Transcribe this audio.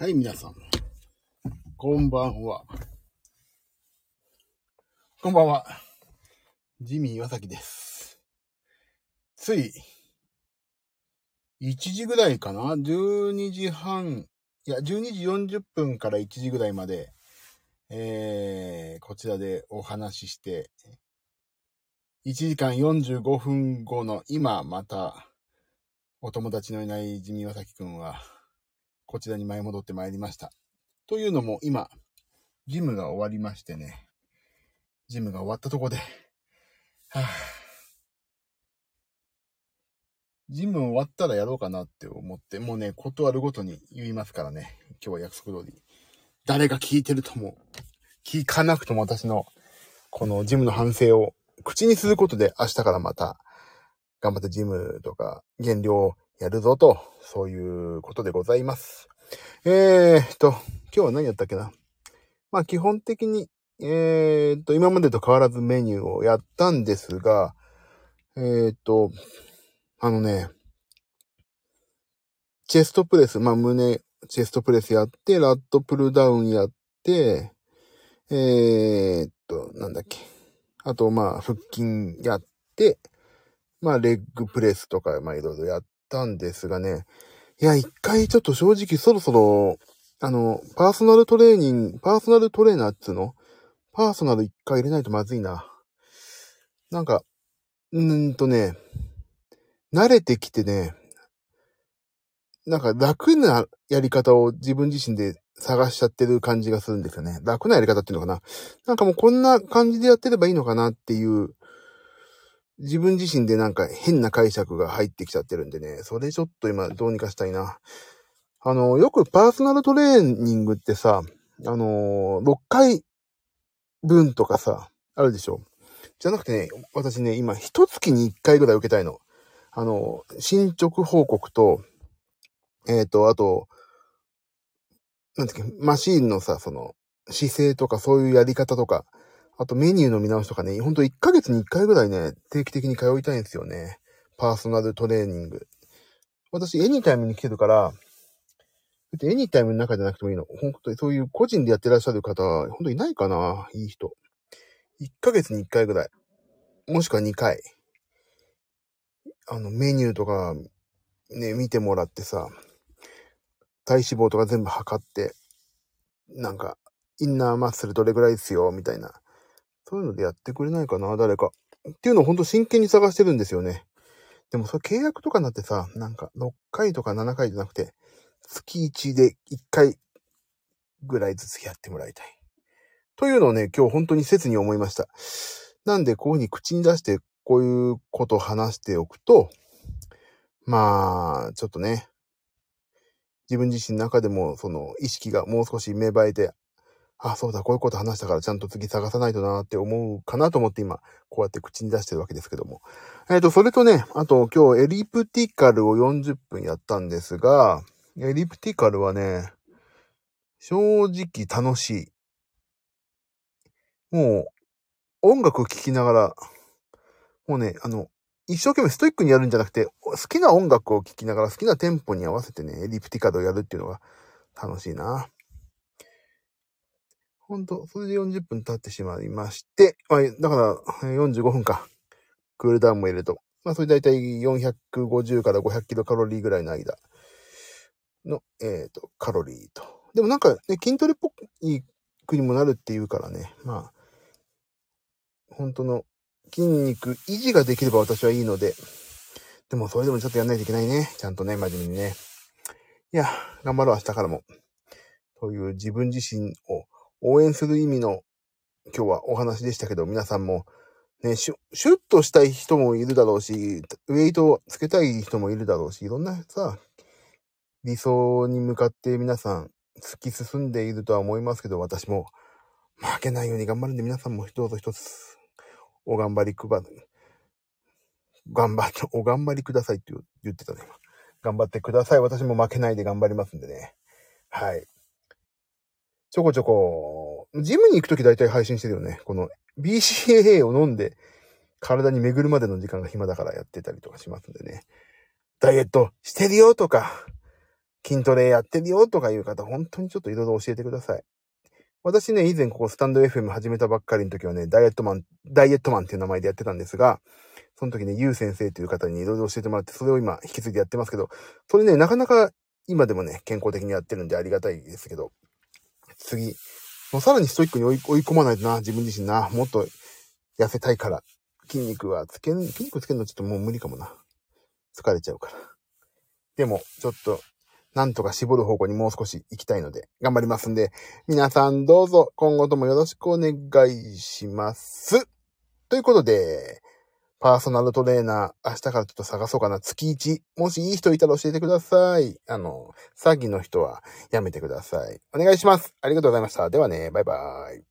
はい、皆さん。こんばんは。こんばんは。ジミー岩崎です。つい、1時ぐらいかな ?12 時半、いや、12時40分から1時ぐらいまで、えー、こちらでお話しして、1時間45分後の今、また、お友達のいないジミー岩崎くんは、こちらに舞い戻ってまいりました。というのも今、ジムが終わりましてね、ジムが終わったとこで、はぁ、ジム終わったらやろうかなって思って、もうね、断るごとに言いますからね、今日は約束通り。誰が聞いてるとも、聞かなくとも私の、このジムの反省を口にすることで明日からまた、頑張ってジムとか減量をやるぞと、そういうことでございます。えーっと、今日は何やったっけな？まあ基本的に、えーっと、今までと変わらずメニューをやったんですが、えーっと、あのね、チェストプレス、まあ胸、チェストプレスやって、ラットプルダウンやって、えーっと、なんだっけ。あと、まあ、腹筋やって、まあ、レッグプレスとか、まあ、いろいろやったんですがね。いや、一回ちょっと正直そろそろ、あの、パーソナルトレーニング、パーソナルトレーナーっつうの？パーソナル一回入れないとまずいな。なんか、うーんとね、慣れてきてね、なんか楽なやり方を自分自身で探しちゃってる感じがするんですよね。楽なやり方っていうのかな？なんかもうこんな感じでやってればいいのかなっていう、自分自身でなんか変な解釈が入ってきちゃってるんでね、それちょっと今どうにかしたいな。あの、よくパーソナルトレーニングってさ、あの、6回分とかさ、あるでしょ。じゃなくてね、私ね、今、一月に1回ぐらい受けたいの。あの、進捗報告と、えっ、と、あと、なんていうか、マシーンのさ、その、姿勢とかそういうやり方とか、あとメニューの見直しとかね、ほんと1ヶ月に1回ぐらいね、定期的に通いたいんですよね。パーソナルトレーニング。私、エニタイムに来てるから、エニタイムの中じゃなくてもいいの。本当にそういう個人でやってらっしゃる方、本当にいないかないい人。1ヶ月に1回ぐらい。もしくは2回。あの、メニューとか、ね、見てもらってさ、体脂肪とか全部測って、なんか、インナーマッスルどれぐらいですよ、みたいな。そういうのでやってくれないかな、誰か。っていうのをほんと真剣に探してるんですよね。でもそれ契約とかになってさ、なんか6回とか7回じゃなくて、月1で1回ぐらいずつやってもらいたい。というのをね、今日本当に切に思いました。なんでこういうふうに口に出してこういうことを話しておくと、まあ、ちょっとね、自分自身の中でもその意識がもう少し芽生えて、あ、そうだ、こういうこと話したからちゃんと次探さないとなって思うかなと思って今、こうやって口に出してるわけですけども。えっ、と、それとね、あと今日エリプティカルを40分やったんですが、エリプティカルはね、正直楽しい。もう、音楽を聴きながら、もうね、あの、一生懸命ストイックにやるんじゃなくて、好きな音楽を聴きながら好きなテンポに合わせてね、エリプティカルをやるっていうのが楽しいな。ほんと、それで40分経ってしまいまして、まあ、だから45分か。クールダウンも入れると。まあ、それだいたい450から500キロカロリーぐらいの間の、えっ、と、カロリーと。でもなんかね、筋トレっぽい国もなるっていうからね、まあ、本当の筋肉維持ができれば私はいいので、でもそれでもちょっとやんないといけないね。ちゃんとね、真面目にね。いや、頑張ろう、明日からも。という自分自身を応援する意味の今日はお話でしたけど、皆さんもね、シュシュッとしたい人もいるだろうし、ウェイトをつけたい人もいるだろうし、いろんなさ、理想に向かって皆さん突き進んでいるとは思いますけど、私も負けないように頑張るんで皆さんもどうぞ一つお頑張りくば、頑張って、お頑張りくださいって言ってたね、今。頑張ってください。私も負けないで頑張りますんでね。はい。ちょこちょこ、ジムに行くとき大体配信してるよね。この BCAA を飲んで体に巡るまでの時間が暇だからやってたりとかしますんでね。ダイエットしてるよとか、筋トレやってるよとかいう方、本当にちょっといろいろ教えてください。私ね、以前ここスタンド FM 始めたばっかりの時はね、ダイエットマン、ダイエットマンっていう名前でやってたんですが、その時ね、ゆう先生という方にいろいろ教えてもらって、それを今引き継いでやってますけど、それね、なかなか今でもね、健康的にやってるんでありがたいですけど、次、もうさらにストイックに追い追い込まないとな、自分自身な、もっと痩せたいから、筋肉はつけん、筋肉つけるのちょっともう無理かもな。疲れちゃうから。でも、ちょっと、なんとか絞る方向にもう少し行きたいので、頑張りますんで、皆さんどうぞ今後ともよろしくお願いします。ということで、パーソナルトレーナー、明日からちょっと探そうかな。月1。もしいい人いたら教えてください。あの、詐欺の人はやめてください。お願いします。ありがとうございました。ではね、バイバーイ。